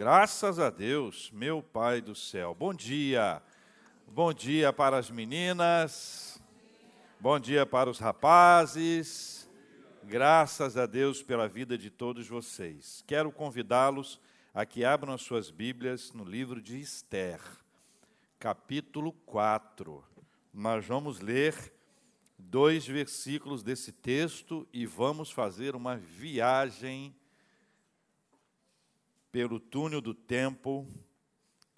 Graças a Deus, meu Pai do céu. Bom dia. Bom dia para as meninas. Bom dia para os rapazes. Graças a Deus pela vida de todos vocês. Quero convidá-los a que abram as suas Bíblias no livro de Esther, capítulo 4. Nós vamos ler dois versículos desse texto e vamos fazer uma viagem pelo túnel do tempo,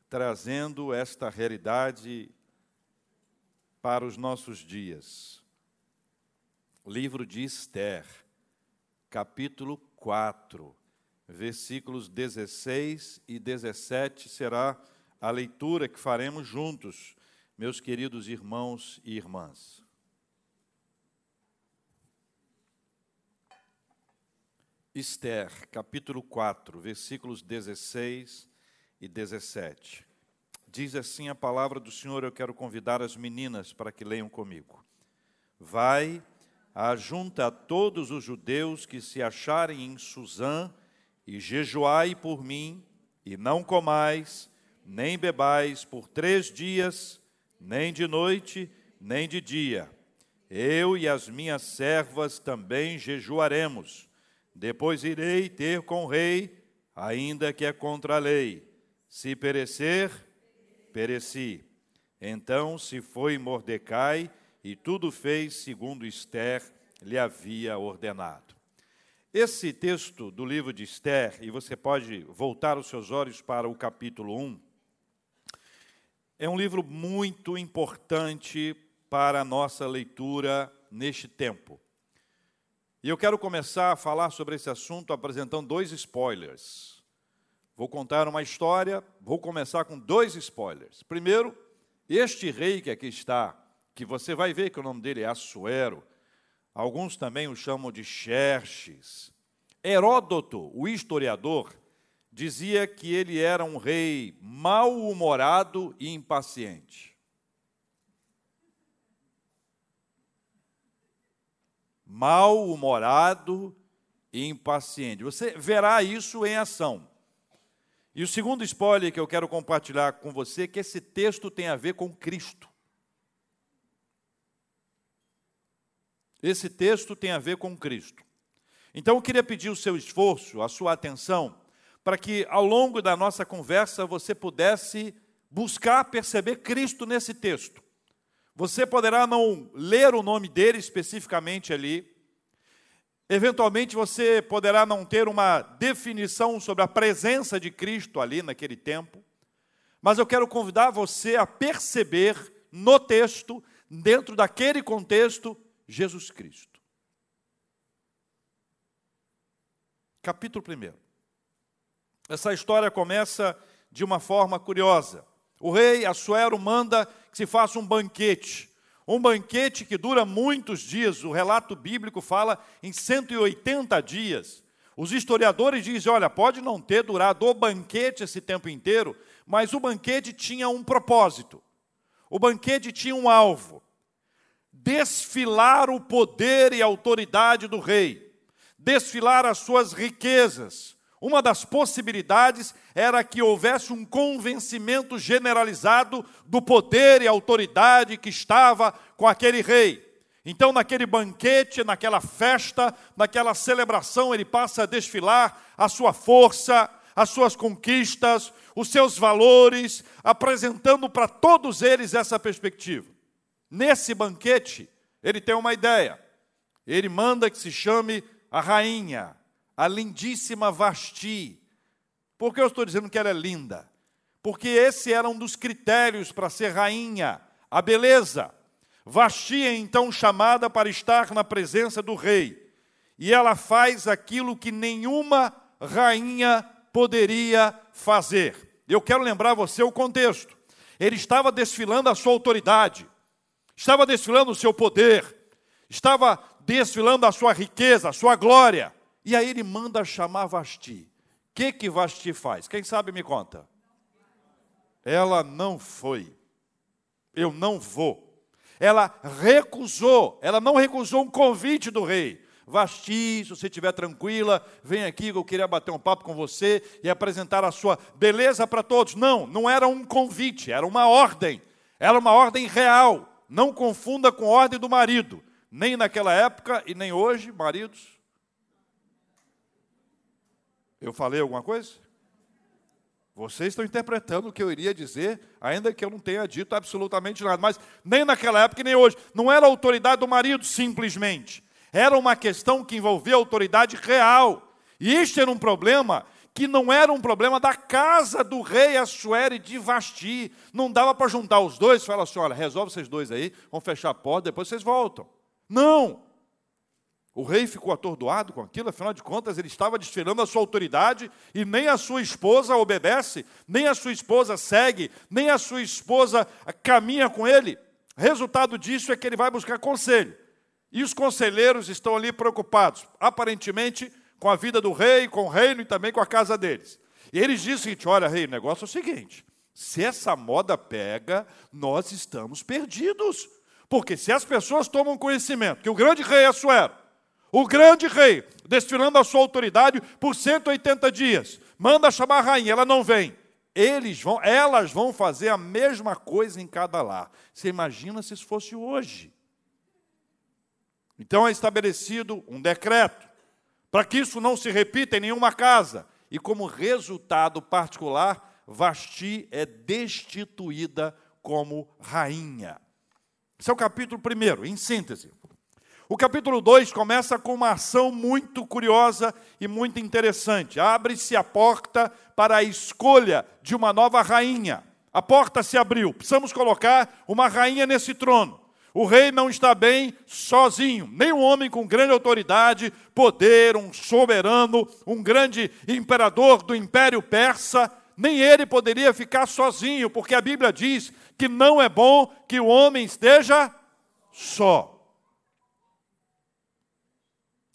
trazendo esta realidade para os nossos dias. Livro de Esther, capítulo 4, versículos 16 e 17 será a leitura que faremos juntos, meus queridos irmãos e irmãs. Esther, capítulo 4, versículos 16 e 17. Diz assim a palavra do Senhor, eu quero convidar as meninas para que leiam comigo. Vai, ajunta a todos os judeus que se acharem em Suzã, e jejuai por mim, e não comais, nem bebais por três dias, nem de noite, nem de dia. Eu e as minhas servas também jejuaremos depois irei ter com o rei, ainda que é contra a lei. Se perecer, pereci. Então se foi Mordecai e tudo fez segundo Esther lhe havia ordenado. Esse texto do livro de Esther, e você pode voltar os seus olhos para o capítulo 1, é um livro muito importante para a nossa leitura neste tempo. E eu quero começar a falar sobre esse assunto apresentando dois spoilers. Vou contar uma história, vou começar com dois spoilers. Primeiro, este rei que aqui está, que você vai ver que o nome dele é Assuero, alguns também o chamam de Xerxes. Heródoto, o historiador, dizia que ele era um rei mal-humorado e impaciente. Mal-humorado e impaciente. Você verá isso em ação. E o segundo spoiler que eu quero compartilhar com você é que esse texto tem a ver com Cristo. Esse texto tem a ver com Cristo. Então eu queria pedir o seu esforço, a sua atenção, para que ao longo da nossa conversa você pudesse buscar perceber Cristo nesse texto. Você poderá não ler o nome dele especificamente ali. Eventualmente você poderá não ter uma definição sobre a presença de Cristo ali naquele tempo. Mas eu quero convidar você a perceber no texto, dentro daquele contexto, Jesus Cristo. Capítulo 1. Essa história começa de uma forma curiosa. O rei Assuero manda que se faça um banquete. Um banquete que dura muitos dias, o relato bíblico fala em 180 dias. Os historiadores dizem: olha, pode não ter durado o banquete esse tempo inteiro, mas o banquete tinha um propósito. O banquete tinha um alvo: desfilar o poder e autoridade do rei, desfilar as suas riquezas, uma das possibilidades era que houvesse um convencimento generalizado do poder e autoridade que estava com aquele rei. Então, naquele banquete, naquela festa, naquela celebração, ele passa a desfilar a sua força, as suas conquistas, os seus valores, apresentando para todos eles essa perspectiva. Nesse banquete, ele tem uma ideia. Ele manda que se chame a rainha, a lindíssima Vasti. Por que eu estou dizendo que ela é linda? Porque esse era um dos critérios para ser rainha, a beleza. Vasti é então chamada para estar na presença do rei. E ela faz aquilo que nenhuma rainha poderia fazer. Eu quero lembrar você o contexto. Ele estava desfilando a sua autoridade, estava desfilando o seu poder, estava desfilando a sua riqueza, a sua glória. E aí ele manda chamar Vasti. O que, que Vasti faz? Quem sabe me conta. Ela não foi. Eu não vou. Ela recusou, ela não recusou um convite do rei, Vasti, se você estiver tranquila, vem aqui que eu queria bater um papo com você e apresentar a sua beleza para todos. Não, não era um convite, era uma ordem. Era uma ordem real. Não confunda com ordem do marido. Nem naquela época e nem hoje, maridos. Eu falei alguma coisa? Vocês estão interpretando o que eu iria dizer, ainda que eu não tenha dito absolutamente nada. Mas nem naquela época, nem hoje. Não era a autoridade do marido, simplesmente. Era uma questão que envolvia autoridade real. E este era um problema que não era um problema da casa do rei Assuero de Vasti. Não dava para juntar os dois e falar assim: olha, resolve vocês dois aí, vamos fechar a porta, depois vocês voltam. Não. O rei ficou atordoado com aquilo, afinal de contas, ele estava desfilando a sua autoridade e nem a sua esposa obedece, nem a sua esposa segue, nem a sua esposa caminha com ele. Resultado disso é que ele vai buscar conselho. E os conselheiros estão ali preocupados, aparentemente, com a vida do rei, com o reino e também com a casa deles. E eles dizem o seguinte: olha, rei, o negócio é o seguinte: se essa moda pega, nós estamos perdidos. Porque se as pessoas tomam conhecimento que o grande rei é Assuero, o grande rei, desfilando a sua autoridade por 180 dias, manda chamar a rainha, ela não vem. Eles vão, elas vão fazer a mesma coisa em cada lar. Você imagina se isso fosse hoje? Então é estabelecido um decreto para que isso não se repita em nenhuma casa. E como resultado particular, Vasti é destituída como rainha. Esse é o capítulo primeiro, em síntese. O capítulo 2 começa com uma ação muito curiosa e muito interessante. Abre-se a porta para a escolha de uma nova rainha. A porta se abriu. Precisamos colocar uma rainha nesse trono. O rei não está bem sozinho, nem um homem com grande autoridade, poder, um soberano, um grande imperador do império persa, nem ele poderia ficar sozinho, porque a Bíblia diz que não é bom que o homem esteja só.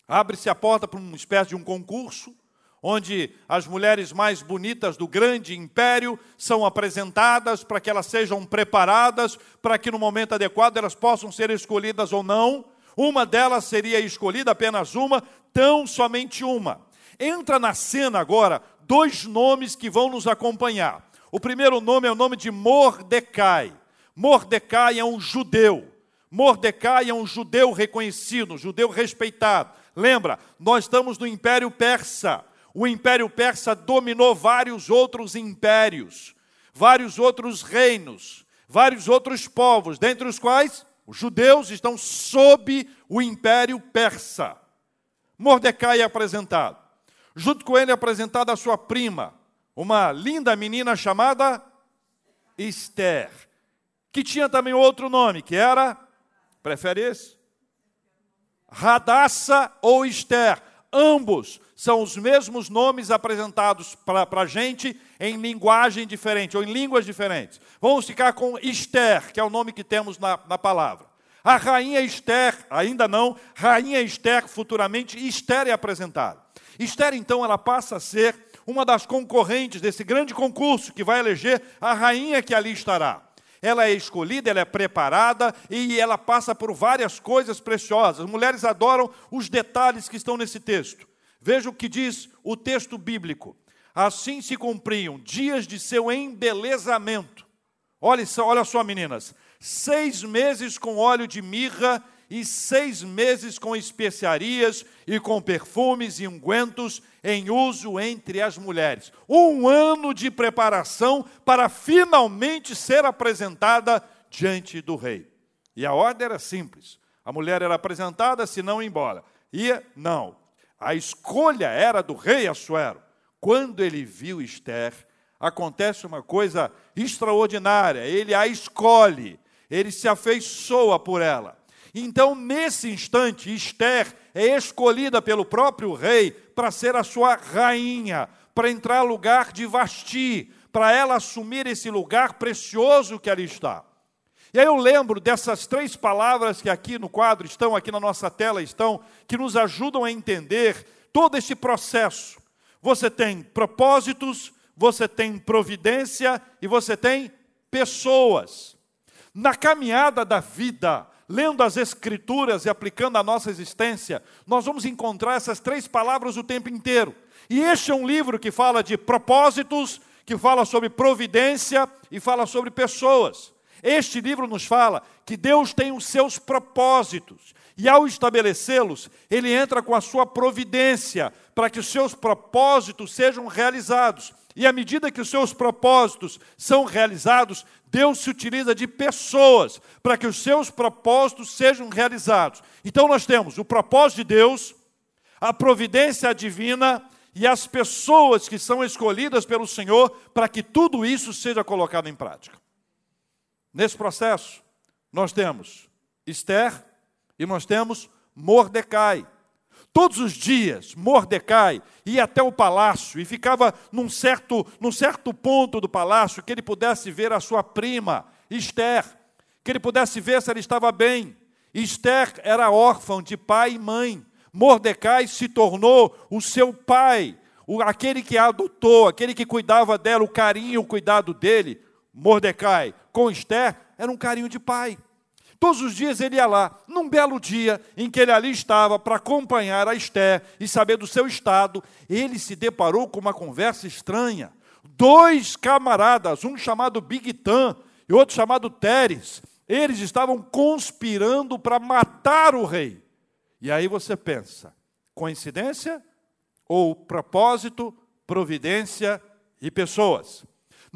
Abre-se a porta para uma espécie de um concurso, onde as mulheres mais bonitas do grande império são apresentadas para que elas sejam preparadas para que no momento adequado elas possam ser escolhidas ou não. Uma delas seria escolhida, apenas uma, tão somente uma. Entra na cena agora dois nomes que vão nos acompanhar. O primeiro nome é o nome de Mordecai. Mordecai é um judeu. Mordecai é um judeu reconhecido, um judeu respeitado. Lembra, nós estamos no Império Persa. O Império Persa dominou vários outros impérios, vários outros reinos, vários outros povos, dentre os quais os judeus estão sob o Império Persa. Mordecai é apresentado. Junto com ele é apresentada a sua prima, uma linda menina chamada Esther, que tinha também outro nome, que era, prefere esse? Radassa ou Esther, ambos são os mesmos nomes apresentados para a gente em linguagem diferente ou em línguas diferentes. Vamos ficar com Esther, que é o nome que temos na, na palavra. A rainha Esther, ainda não, rainha Esther, futuramente, Esther é apresentada. Esther, então, ela passa a ser uma das concorrentes desse grande concurso que vai eleger a rainha que ali estará ela é escolhida, ela é preparada e ela passa por várias coisas preciosas. As mulheres adoram os detalhes que estão nesse texto. Veja o que diz o texto bíblico. Assim se cumpriam dias de seu embelezamento. Olha, olha só, meninas. Seis meses com óleo de mirra e seis meses com especiarias e com perfumes e ungüentos em uso entre as mulheres. Um ano de preparação para finalmente ser apresentada diante do rei. E a ordem era simples: a mulher era apresentada, se não embora. Ia, não. A escolha era do rei Assuero. Quando ele viu Esther, acontece uma coisa extraordinária. Ele a escolhe, ele se afeiçoa por ela. Então, nesse instante, Esther é escolhida pelo próprio rei para ser a sua rainha, para entrar no lugar de Vasti, para ela assumir esse lugar precioso que ali está. E aí eu lembro dessas três palavras que aqui no quadro estão, aqui na nossa tela estão, que nos ajudam a entender todo esse processo. Você tem propósitos, você tem providência e você tem pessoas. Na caminhada da vida, lendo as Escrituras e aplicando a nossa existência, nós vamos encontrar essas três palavras o tempo inteiro. E este é um livro que fala de propósitos, que fala sobre providência e fala sobre pessoas. Este livro nos fala que Deus tem os seus propósitos, e ao estabelecê-los, ele entra com a sua providência para que os seus propósitos sejam realizados. E à medida que os seus propósitos são realizados, Deus se utiliza de pessoas para que os seus propósitos sejam realizados. Então nós temos o propósito de Deus, a providência divina e as pessoas que são escolhidas pelo Senhor para que tudo isso seja colocado em prática. Nesse processo, nós temos Esther e nós temos Mordecai. Todos os dias, Mordecai ia até o palácio e ficava num certo, num certo ponto do palácio que ele pudesse ver a sua prima, Esther, que ele pudesse ver se ela estava bem. Esther era órfã de pai e mãe. Mordecai se tornou o seu pai, o, aquele que a adotou, aquele que cuidava dela, o carinho, o cuidado dele. Mordecai com Esther era um carinho de pai. Todos os dias ele ia lá, num belo dia em que ele ali estava para acompanhar a Esté e saber do seu estado, ele se deparou com uma conversa estranha. Dois camaradas, um chamado Big Tan e outro chamado Teres, eles estavam conspirando para matar o rei. E aí você pensa, coincidência ou propósito, providência e pessoas?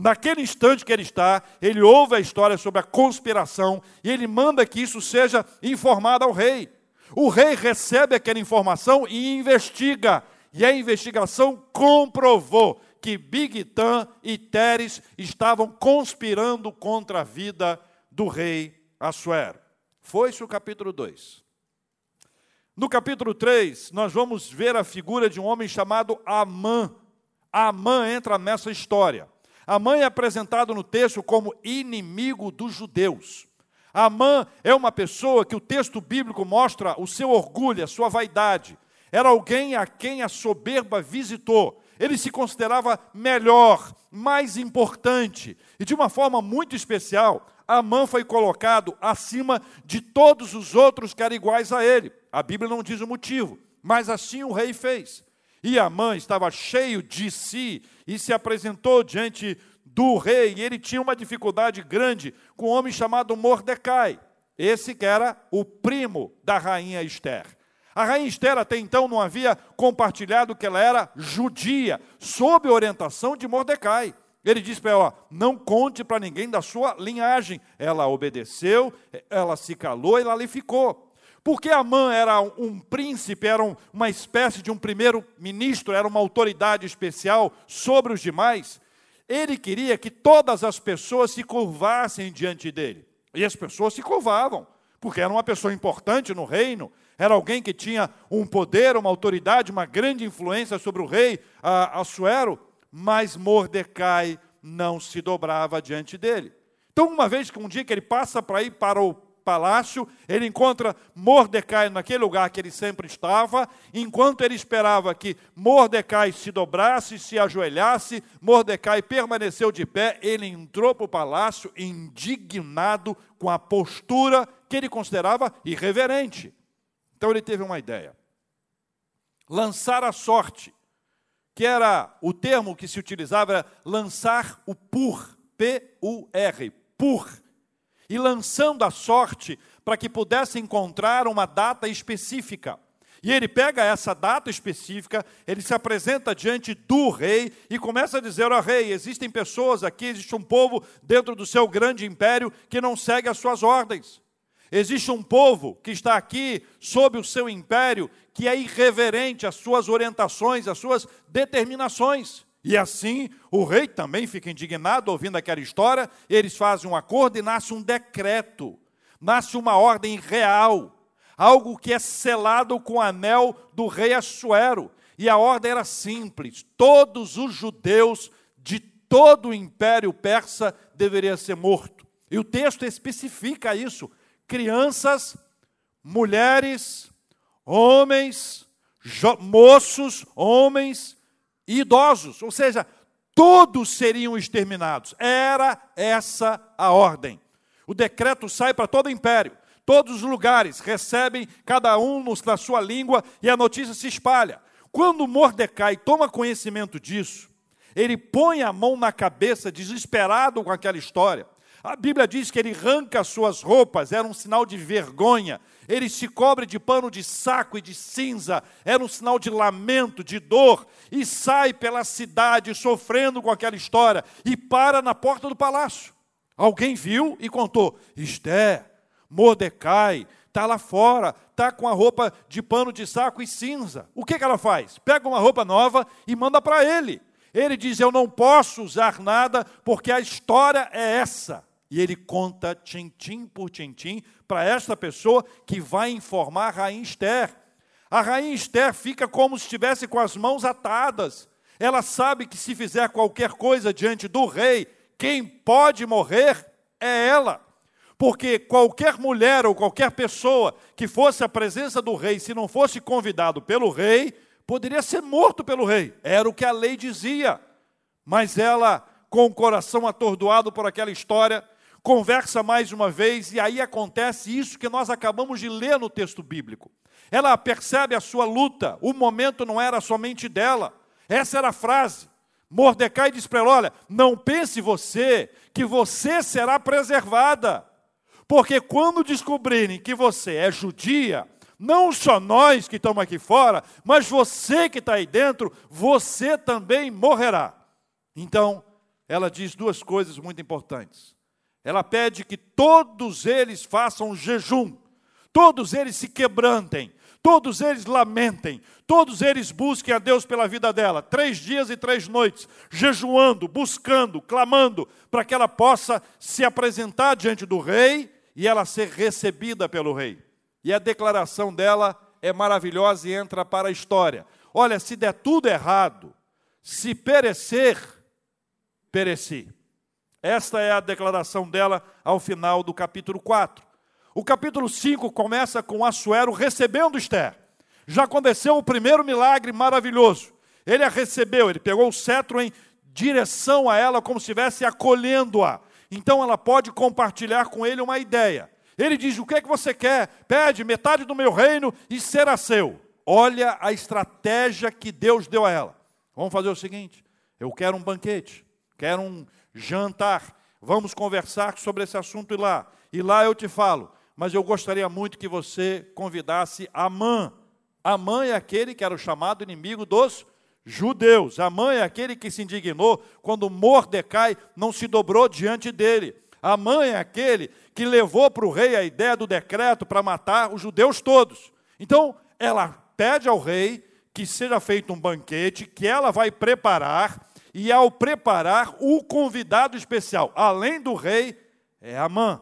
Naquele instante que ele está, ele ouve a história sobre a conspiração e ele manda que isso seja informado ao rei. O rei recebe aquela informação e investiga. E a investigação comprovou que Bigtan e Teres estavam conspirando contra a vida do rei Assuero. Foi-se o capítulo 2. No capítulo 3, nós vamos ver a figura de um homem chamado Amã. Amã entra nessa história. Amã é apresentado no texto como inimigo dos judeus. Amã é uma pessoa que o texto bíblico mostra o seu orgulho, a sua vaidade. Era alguém a quem a soberba visitou. Ele se considerava melhor, mais importante. E de uma forma muito especial, Amã foi colocado acima de todos os outros que eram iguais a ele. A Bíblia não diz o motivo, mas assim o rei fez. E Amã estava cheio de si e se apresentou diante do rei. E ele tinha uma dificuldade grande com um homem chamado Mordecai, esse que era o primo da rainha Esther. A rainha Esther até então não havia compartilhado que ela era judia, sob orientação de Mordecai. Ele disse para ela: não conte para ninguém da sua linhagem. Ela obedeceu, ela se calou e ela ali ficou. Porque Amã era um príncipe, era uma espécie de um primeiro-ministro, era uma autoridade especial sobre os demais. Ele queria que todas as pessoas se curvassem diante dele. E as pessoas se curvavam, porque era uma pessoa importante no reino, era alguém que tinha um poder, uma autoridade, uma grande influência sobre o rei Assuero, mas Mordecai não se dobrava diante dele. Então, uma vez que um dia que ele passa para ir para o palácio, ele encontra Mordecai naquele lugar que ele sempre estava, enquanto ele esperava que Mordecai se dobrasse, se ajoelhasse, Mordecai permaneceu de pé, ele entrou para o palácio indignado com a postura que ele considerava irreverente. Então ele teve uma ideia. Lançar a sorte, que era o termo que se utilizava, era lançar o pur, P-U-R, pur e lançando a sorte para que pudesse encontrar uma data específica. E ele pega essa data específica, ele se apresenta diante do rei e começa a dizer: Ó oh, rei, existem pessoas aqui, existe um povo dentro do seu grande império que não segue as suas ordens. Existe um povo que está aqui sob o seu império que é irreverente às suas orientações, às suas determinações. E assim, o rei também fica indignado ouvindo aquela história, eles fazem um acordo e nasce um decreto, nasce uma ordem real, algo que é selado com o anel do rei Assuero. E a ordem era simples: todos os judeus de todo o império persa deveriam ser mortos. E o texto especifica isso: crianças, mulheres, homens, moços, homens, e idosos, ou seja, todos seriam exterminados. Era essa a ordem. O decreto sai para todo o império. Todos os lugares recebem, cada um na sua língua, e a notícia se espalha. Quando Mordecai toma conhecimento disso, ele põe a mão na cabeça, desesperado com aquela história. A Bíblia diz que ele arranca suas roupas, era um sinal de vergonha. Ele se cobre de pano de saco e de cinza, era um sinal de lamento, de dor, e sai pela cidade sofrendo com aquela história e para na porta do palácio. Alguém viu e contou: Esté, Mordecai, está lá fora, está com a roupa de pano de saco e cinza. O que, que ela faz? Pega uma roupa nova e manda para ele. Ele diz: Eu não posso usar nada porque a história é essa. E ele conta tintim por tintim para esta pessoa que vai informar a rainha Esther. A rainha Esther fica como se estivesse com as mãos atadas. Ela sabe que se fizer qualquer coisa diante do rei, quem pode morrer é ela. Porque qualquer mulher ou qualquer pessoa que fosse à presença do rei, se não fosse convidado pelo rei, poderia ser morto pelo rei. Era o que a lei dizia. Mas ela, com o coração atordoado por aquela história, conversa mais uma vez, e aí acontece isso que nós acabamos de ler no texto bíblico. Ela percebe a sua luta, o momento não era somente dela. Essa era a frase. Mordecai diz para ela: Olha, não pense você que você será preservada, porque quando descobrirem que você é judia, não só nós que estamos aqui fora, mas você que está aí dentro, você também morrerá. Então, ela diz duas coisas muito importantes. Ela pede que todos eles façam jejum, todos eles se quebrantem, todos eles lamentem, todos eles busquem a Deus pela vida dela, três dias e três noites, jejuando, buscando, clamando, para que ela possa se apresentar diante do rei e ela ser recebida pelo rei. E a declaração dela é maravilhosa e entra para a história. Olha, se der tudo errado, se perecer, pereci. Esta é a declaração dela ao final do capítulo 4. O capítulo 5 começa com Assuero recebendo Esther. Já aconteceu o primeiro milagre maravilhoso. Ele a recebeu, ele pegou o cetro em direção a ela, como se estivesse acolhendo-a. Então ela pode compartilhar com ele uma ideia. Ele diz: O que é que você quer? Pede metade do meu reino e será seu. Olha a estratégia que Deus deu a ela. Vamos fazer o seguinte: eu quero um banquete, quero um jantar, vamos conversar sobre esse assunto lá. E lá eu te falo, mas eu gostaria muito que você convidasse Amã. Amã é aquele que era o chamado inimigo dos judeus. Amã é aquele que se indignou quando Mordecai não se dobrou diante dele. Amã é aquele que levou para o rei a ideia do decreto para matar os judeus todos. Então, ela pede ao rei que seja feito um banquete, que ela vai preparar, e ao preparar o convidado especial, além do rei, é Amã.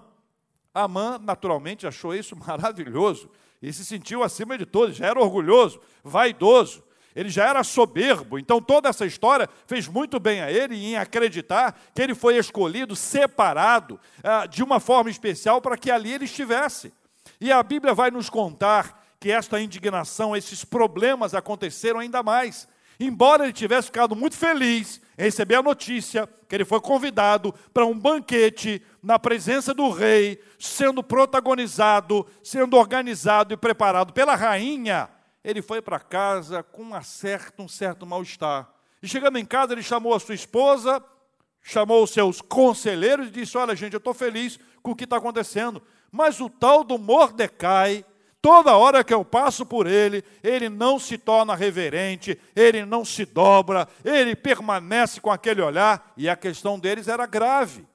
Amã, naturalmente, achou isso maravilhoso e se sentiu acima de todos, já era orgulhoso, vaidoso, ele já era soberbo. Então, toda essa história fez muito bem a ele em acreditar que ele foi escolhido, separado, ah, de uma forma especial para que ali ele estivesse. E a Bíblia vai nos contar que esta indignação, esses problemas aconteceram ainda mais. Embora ele tivesse ficado muito feliz em receber a notícia que ele foi convidado para um banquete na presença do rei, sendo protagonizado, sendo organizado e preparado pela rainha, ele foi para casa com uma certa, um certo mal-estar. E chegando em casa, ele chamou a sua esposa, chamou os seus conselheiros e disse: Olha, gente, eu estou feliz com o que está acontecendo. Mas o tal do Mordecai, Toda hora que eu passo por ele, ele não se torna reverente, ele não se dobra, ele permanece com aquele olhar, e a questão deles era grave.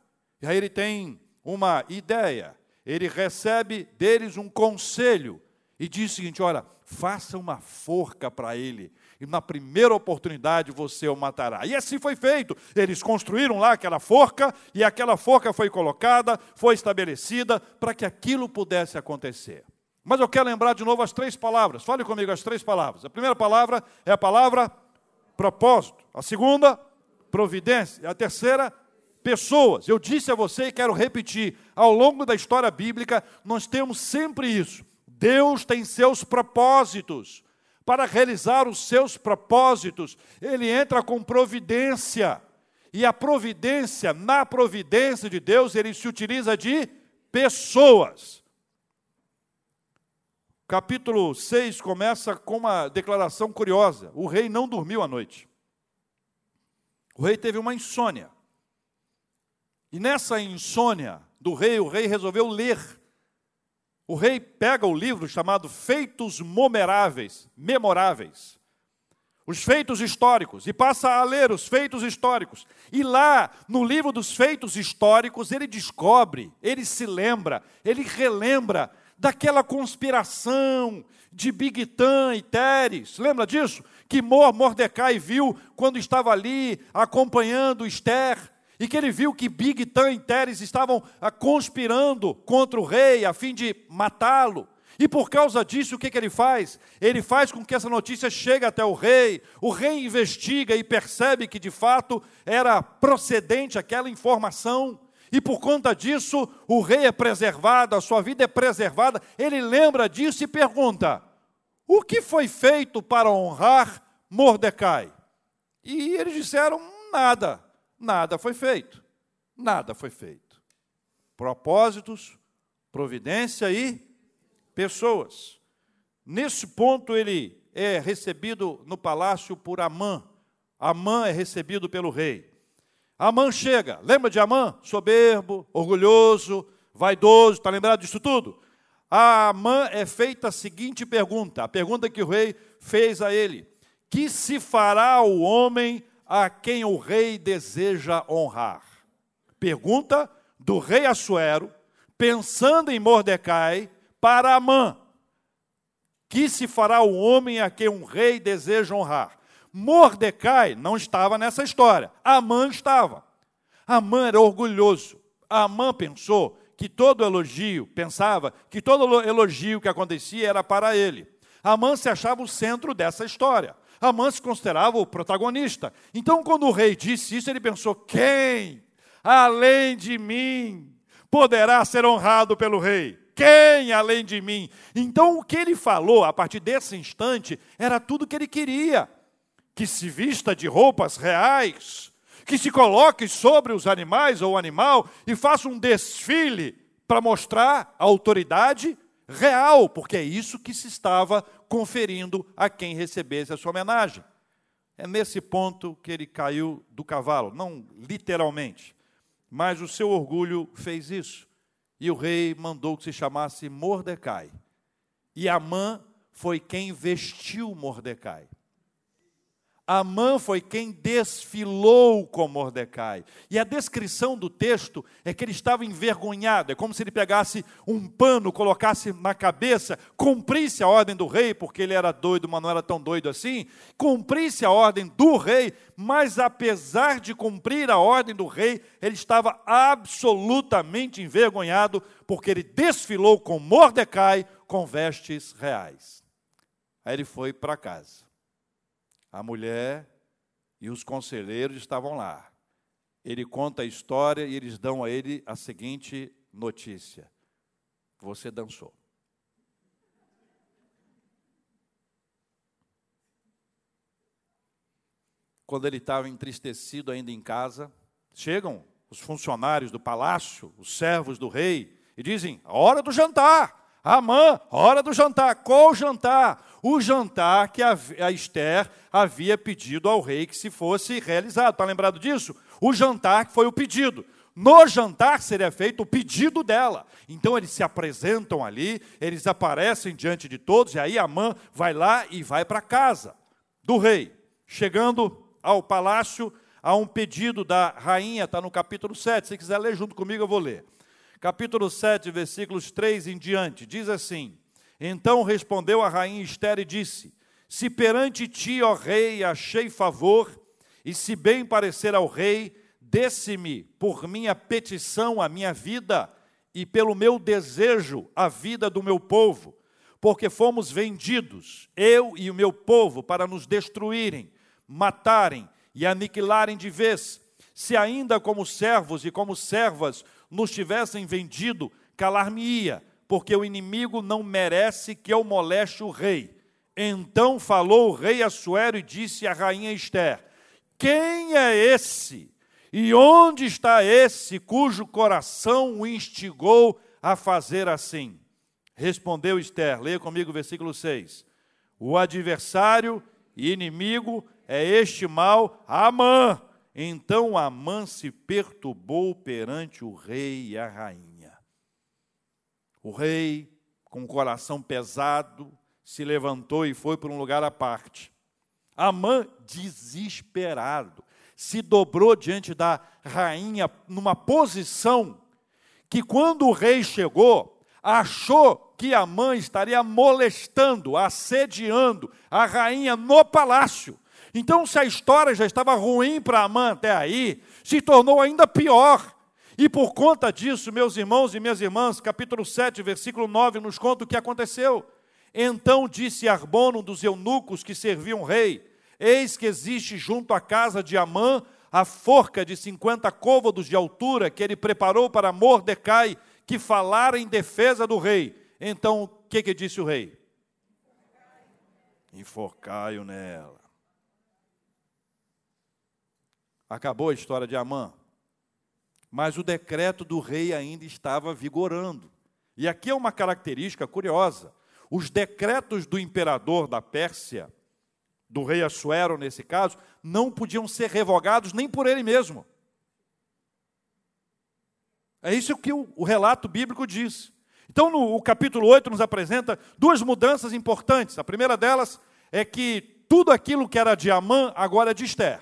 E aí ele tem uma ideia, ele recebe deles um conselho e diz o seguinte: olha, faça uma forca para ele, e na primeira oportunidade você o matará. E assim foi feito. Eles construíram lá aquela forca, e aquela forca foi colocada, foi estabelecida para que aquilo pudesse acontecer. Mas eu quero lembrar de novo as três palavras. Fale comigo as três palavras. A primeira palavra é a palavra propósito. A segunda, providência. A terceira, pessoas. Eu disse a você e quero repetir: ao longo da história bíblica, nós temos sempre isso. Deus tem seus propósitos. Para realizar os seus propósitos, ele entra com providência. E a providência, na providência de Deus, ele se utiliza de pessoas. Capítulo 6 começa com uma declaração curiosa: o rei não dormiu à noite. O rei teve uma insônia. E nessa insônia do rei, o rei resolveu ler. O rei pega o livro chamado Feitos Memoráveis, memoráveis os feitos históricos, e passa a ler os feitos históricos. E lá, no livro dos feitos históricos, ele descobre, ele se lembra, ele relembra daquela conspiração de Bigtan e Teres. Lembra disso? Que Mordecai viu quando estava ali acompanhando Esther, e que ele viu que Bigtan e Teres estavam ah, conspirando contra o rei a fim de matá-lo. E por causa disso, o que, que ele faz? Ele faz com que essa notícia chegue até o rei. O rei investiga e percebe que de fato era procedente aquela informação. E por conta disso, o rei é preservado, a sua vida é preservada. Ele lembra disso e pergunta: O que foi feito para honrar Mordecai? E eles disseram: Nada, nada foi feito. Nada foi feito. Propósitos, providência e pessoas. Nesse ponto, ele é recebido no palácio por Amã. Amã é recebido pelo rei. Amã chega, lembra de Amã? Soberbo, orgulhoso, vaidoso, está lembrado disso tudo? A Amã é feita a seguinte pergunta, a pergunta que o rei fez a ele: Que se fará o homem a quem o rei deseja honrar? Pergunta do rei Assuero, pensando em Mordecai, para Amã, que se fará o homem a quem um rei deseja honrar. Mordecai não estava nessa história, Amã estava. Amã era orgulhoso. Amã pensou que todo elogio, pensava que todo elogio que acontecia era para ele. Amã se achava o centro dessa história. Amã se considerava o protagonista. Então, quando o rei disse isso, ele pensou: quem, além de mim, poderá ser honrado pelo rei? quem além de mim? Então, o que ele falou a partir desse instante era tudo que ele queria: que se vista de roupas reais, que se coloque sobre os animais ou o animal e faça um desfile para mostrar a autoridade real, porque é isso que se estava conferindo a quem recebesse a sua homenagem. É nesse ponto que ele caiu do cavalo, não literalmente, mas o seu orgulho fez isso. E o rei mandou que se chamasse Mordecai. E Amã foi quem vestiu Mordecai. Amã foi quem desfilou com Mordecai. E a descrição do texto é que ele estava envergonhado. É como se ele pegasse um pano, colocasse na cabeça, cumprisse a ordem do rei, porque ele era doido, mas não era tão doido assim. Cumprisse a ordem do rei, mas apesar de cumprir a ordem do rei, ele estava absolutamente envergonhado, porque ele desfilou com Mordecai com vestes reais. Aí ele foi para casa. A mulher e os conselheiros estavam lá. Ele conta a história e eles dão a ele a seguinte notícia: Você dançou. Quando ele estava entristecido ainda em casa, chegam os funcionários do palácio, os servos do rei, e dizem: a hora do jantar. Amã, hora do jantar. Qual jantar? O jantar que a Esther havia pedido ao rei que se fosse realizado. Está lembrado disso? O jantar que foi o pedido. No jantar seria feito o pedido dela. Então eles se apresentam ali, eles aparecem diante de todos, e aí Amã vai lá e vai para a casa do rei. Chegando ao palácio, há um pedido da rainha, está no capítulo 7. Se quiser ler junto comigo, eu vou ler capítulo 7, versículos 3 em diante, diz assim: Então respondeu a rainha Esther e disse: Se perante ti, ó rei, achei favor, e se bem parecer ao rei, desse-me por minha petição a minha vida, e pelo meu desejo a vida do meu povo, porque fomos vendidos, eu e o meu povo, para nos destruírem, matarem e aniquilarem de vez. Se ainda como servos e como servas nos tivessem vendido, calar-me-ia, porque o inimigo não merece que eu moleste o rei. Então falou o rei Assuero e disse à rainha Esther: Quem é esse? E onde está esse cujo coração o instigou a fazer assim? Respondeu Esther, leia comigo o versículo 6. O adversário e inimigo é este mal, Amã. Então Amã se perturbou perante o rei e a rainha. O rei, com o coração pesado, se levantou e foi para um lugar à parte. Amã, desesperado, se dobrou diante da rainha numa posição que, quando o rei chegou, achou que Amã estaria molestando, assediando a rainha no palácio. Então, se a história já estava ruim para Amã até aí, se tornou ainda pior. E por conta disso, meus irmãos e minhas irmãs, capítulo 7, versículo 9, nos conta o que aconteceu. Então disse Arbono dos eunucos que serviam o rei: Eis que existe junto à casa de Amã a forca de 50 côvados de altura que ele preparou para Mordecai, que falara em defesa do rei. Então, o que, que disse o rei? Enforcai-o nela. Acabou a história de Amã. Mas o decreto do rei ainda estava vigorando. E aqui é uma característica curiosa. Os decretos do imperador da Pérsia, do rei Assuero nesse caso, não podiam ser revogados nem por ele mesmo. É isso que o, o relato bíblico diz. Então, no capítulo 8 nos apresenta duas mudanças importantes. A primeira delas é que tudo aquilo que era de Amã agora é de Esther.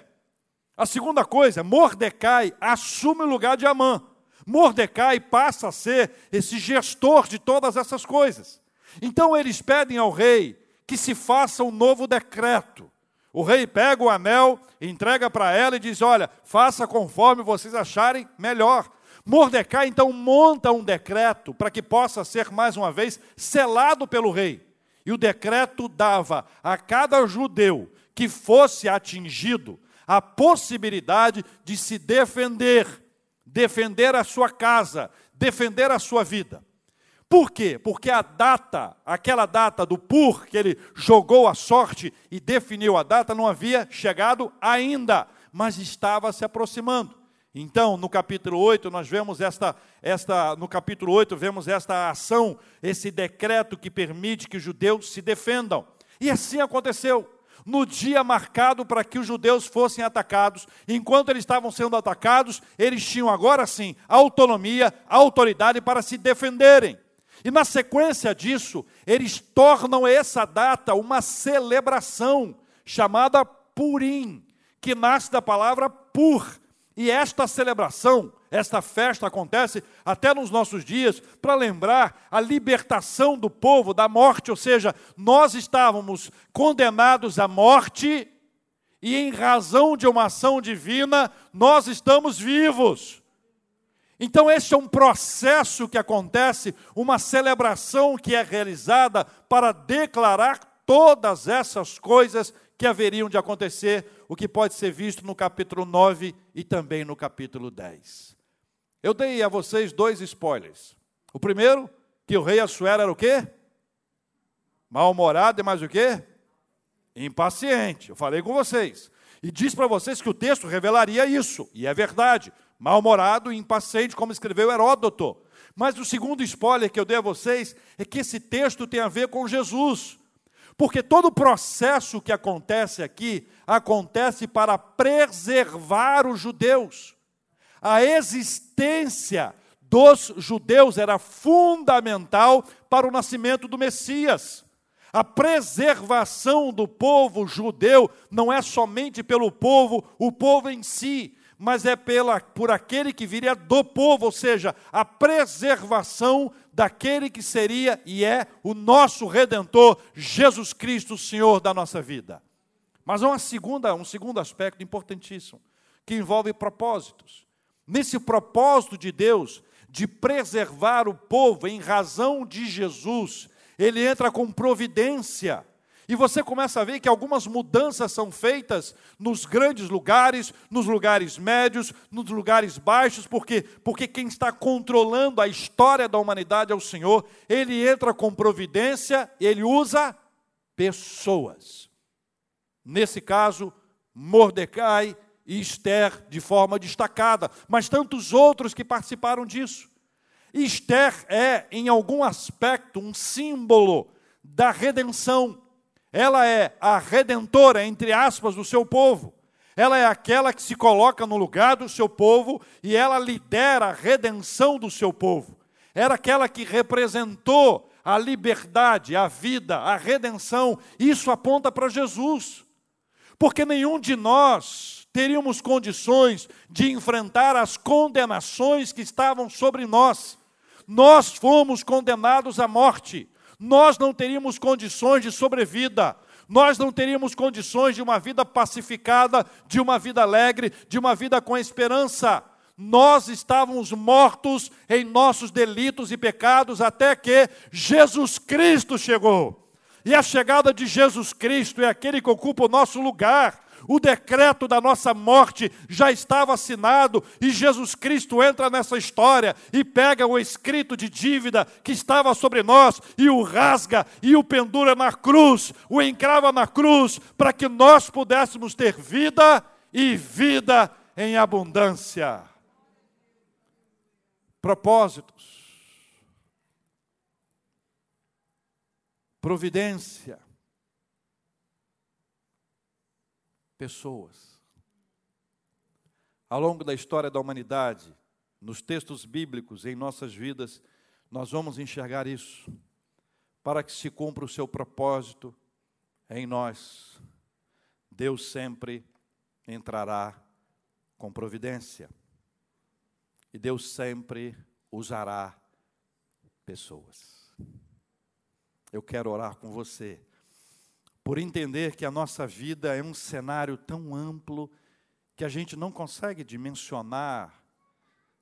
A segunda coisa, Mordecai assume o lugar de Amã. Mordecai passa a ser esse gestor de todas essas coisas. Então eles pedem ao rei que se faça um novo decreto. O rei pega o anel, entrega para ela e diz: Olha, faça conforme vocês acharem melhor. Mordecai então monta um decreto para que possa ser mais uma vez selado pelo rei. E o decreto dava a cada judeu que fosse atingido a possibilidade de se defender, defender a sua casa, defender a sua vida. Por quê? Porque a data, aquela data do pur, que ele jogou a sorte e definiu a data, não havia chegado ainda, mas estava se aproximando. Então, no capítulo 8, nós vemos esta, esta, no capítulo 8, vemos esta ação, esse decreto que permite que os judeus se defendam. E assim aconteceu. No dia marcado para que os judeus fossem atacados, enquanto eles estavam sendo atacados, eles tinham agora sim autonomia, autoridade para se defenderem. E na sequência disso, eles tornam essa data uma celebração chamada Purim, que nasce da palavra pur. E esta celebração, esta festa acontece até nos nossos dias para lembrar a libertação do povo da morte, ou seja, nós estávamos condenados à morte e em razão de uma ação divina, nós estamos vivos. Então, este é um processo que acontece, uma celebração que é realizada para declarar todas essas coisas que haveriam de acontecer, o que pode ser visto no capítulo 9 e também no capítulo 10. Eu dei a vocês dois spoilers. O primeiro, que o rei Assuero era o quê? Mal-humorado e mais o quê? Impaciente. Eu falei com vocês. E disse para vocês que o texto revelaria isso, e é verdade mal-humorado e impaciente, como escreveu Heródoto. Mas o segundo spoiler que eu dei a vocês é que esse texto tem a ver com Jesus. Porque todo o processo que acontece aqui acontece para preservar os judeus. A existência dos judeus era fundamental para o nascimento do Messias. A preservação do povo judeu não é somente pelo povo, o povo em si, mas é pela, por aquele que viria do povo, ou seja, a preservação daquele que seria e é o nosso redentor, Jesus Cristo, Senhor da nossa vida. Mas há uma segunda, um segundo aspecto importantíssimo, que envolve propósitos. Nesse propósito de Deus de preservar o povo em razão de Jesus, ele entra com providência. E você começa a ver que algumas mudanças são feitas nos grandes lugares, nos lugares médios, nos lugares baixos, porque porque quem está controlando a história da humanidade é o Senhor. Ele entra com providência, ele usa pessoas. Nesse caso, Mordecai e Esther de forma destacada, mas tantos outros que participaram disso. Esther é, em algum aspecto, um símbolo da redenção. Ela é a redentora, entre aspas, do seu povo. Ela é aquela que se coloca no lugar do seu povo e ela lidera a redenção do seu povo. Era aquela que representou a liberdade, a vida, a redenção. Isso aponta para Jesus. Porque nenhum de nós teríamos condições de enfrentar as condenações que estavam sobre nós. Nós fomos condenados à morte. Nós não teríamos condições de sobrevida nós não teríamos condições de uma vida pacificada, de uma vida alegre, de uma vida com esperança. Nós estávamos mortos em nossos delitos e pecados até que Jesus Cristo chegou. E a chegada de Jesus Cristo é aquele que ocupa o nosso lugar. O decreto da nossa morte já estava assinado e Jesus Cristo entra nessa história e pega o escrito de dívida que estava sobre nós e o rasga e o pendura na cruz, o encrava na cruz, para que nós pudéssemos ter vida e vida em abundância. Propósitos. Providência pessoas. Ao longo da história da humanidade, nos textos bíblicos, em nossas vidas, nós vamos enxergar isso, para que se cumpra o seu propósito em nós. Deus sempre entrará com providência, e Deus sempre usará pessoas. Eu quero orar com você por entender que a nossa vida é um cenário tão amplo que a gente não consegue dimensionar,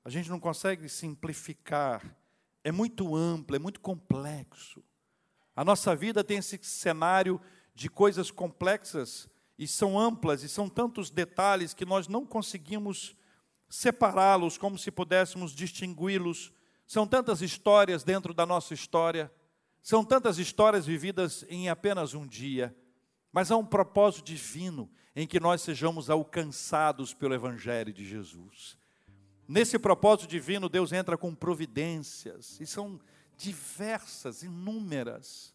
a gente não consegue simplificar. É muito amplo, é muito complexo. A nossa vida tem esse cenário de coisas complexas e são amplas e são tantos detalhes que nós não conseguimos separá-los como se pudéssemos distingui-los. São tantas histórias dentro da nossa história. São tantas histórias vividas em apenas um dia, mas há um propósito divino em que nós sejamos alcançados pelo Evangelho de Jesus. Nesse propósito divino, Deus entra com providências, e são diversas, inúmeras.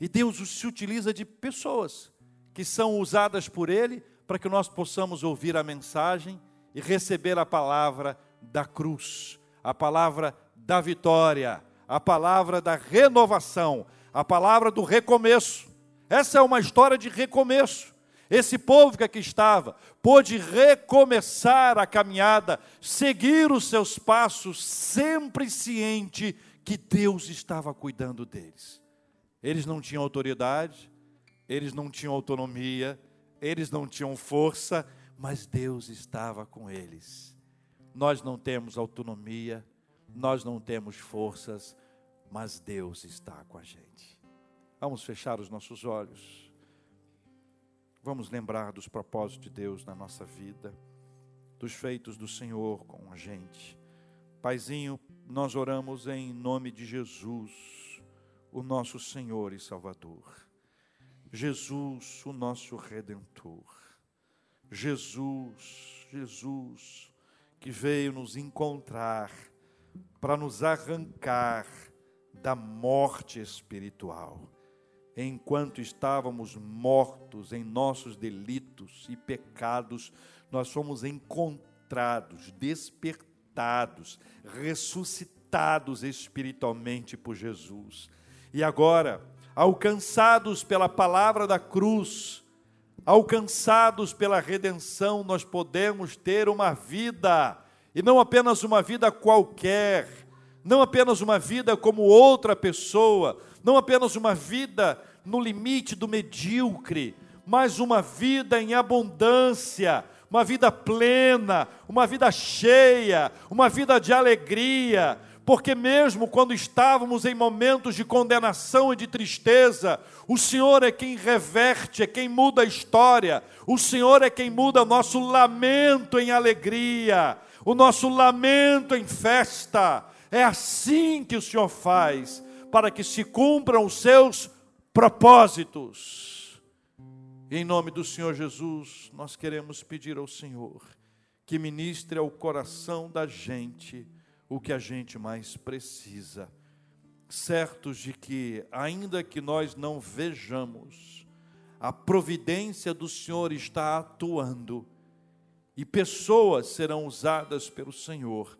E Deus se utiliza de pessoas que são usadas por Ele para que nós possamos ouvir a mensagem e receber a palavra da cruz, a palavra da vitória, a palavra da renovação, a palavra do recomeço. Essa é uma história de recomeço. Esse povo que aqui estava pôde recomeçar a caminhada, seguir os seus passos, sempre ciente que Deus estava cuidando deles. Eles não tinham autoridade, eles não tinham autonomia, eles não tinham força, mas Deus estava com eles. Nós não temos autonomia, nós não temos forças, mas Deus está com a gente. Vamos fechar os nossos olhos. Vamos lembrar dos propósitos de Deus na nossa vida, dos feitos do Senhor com a gente. Paizinho, nós oramos em nome de Jesus, o nosso Senhor e Salvador. Jesus, o nosso redentor. Jesus, Jesus, que veio nos encontrar para nos arrancar da morte espiritual. Enquanto estávamos mortos em nossos delitos e pecados, nós fomos encontrados, despertados, ressuscitados espiritualmente por Jesus. E agora, alcançados pela palavra da cruz, alcançados pela redenção, nós podemos ter uma vida e não apenas uma vida qualquer, não apenas uma vida como outra pessoa, não apenas uma vida no limite do medíocre, mas uma vida em abundância, uma vida plena, uma vida cheia, uma vida de alegria, porque mesmo quando estávamos em momentos de condenação e de tristeza, o Senhor é quem reverte, é quem muda a história, o Senhor é quem muda nosso lamento em alegria, o nosso lamento em festa. É assim que o Senhor faz, para que se cumpram os seus propósitos. Em nome do Senhor Jesus, nós queremos pedir ao Senhor que ministre ao coração da gente o que a gente mais precisa, certos de que, ainda que nós não vejamos, a providência do Senhor está atuando e pessoas serão usadas pelo Senhor,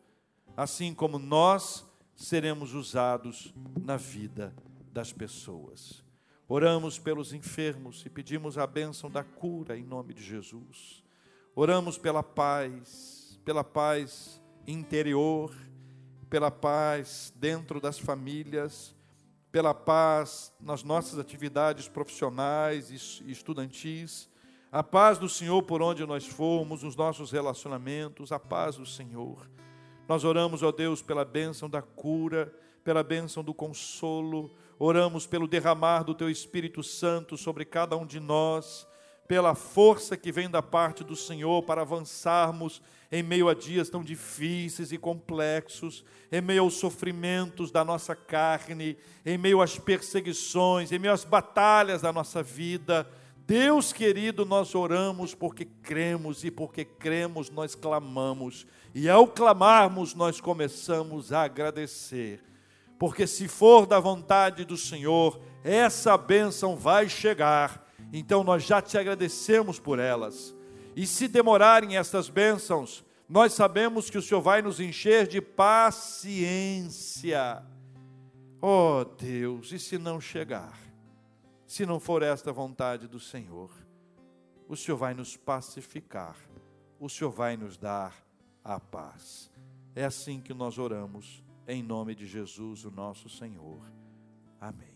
assim como nós seremos usados na vida das pessoas. Oramos pelos enfermos e pedimos a bênção da cura em nome de Jesus. Oramos pela paz, pela paz interior, pela paz dentro das famílias, pela paz nas nossas atividades profissionais e estudantis, a paz do Senhor por onde nós formos, os nossos relacionamentos, a paz do Senhor. Nós oramos, ó Deus, pela bênção da cura, pela bênção do consolo, oramos pelo derramar do Teu Espírito Santo sobre cada um de nós, pela força que vem da parte do Senhor para avançarmos em meio a dias tão difíceis e complexos, em meio aos sofrimentos da nossa carne, em meio às perseguições, em meio às batalhas da nossa vida. Deus querido, nós oramos porque cremos e porque cremos nós clamamos, e ao clamarmos nós começamos a agradecer, porque se for da vontade do Senhor, essa bênção vai chegar então nós já te agradecemos por elas. E se demorarem estas bênçãos, nós sabemos que o Senhor vai nos encher de paciência. Oh Deus, e se não chegar? Se não for esta vontade do Senhor, o Senhor vai nos pacificar, o Senhor vai nos dar a paz. É assim que nós oramos, em nome de Jesus, o nosso Senhor. Amém.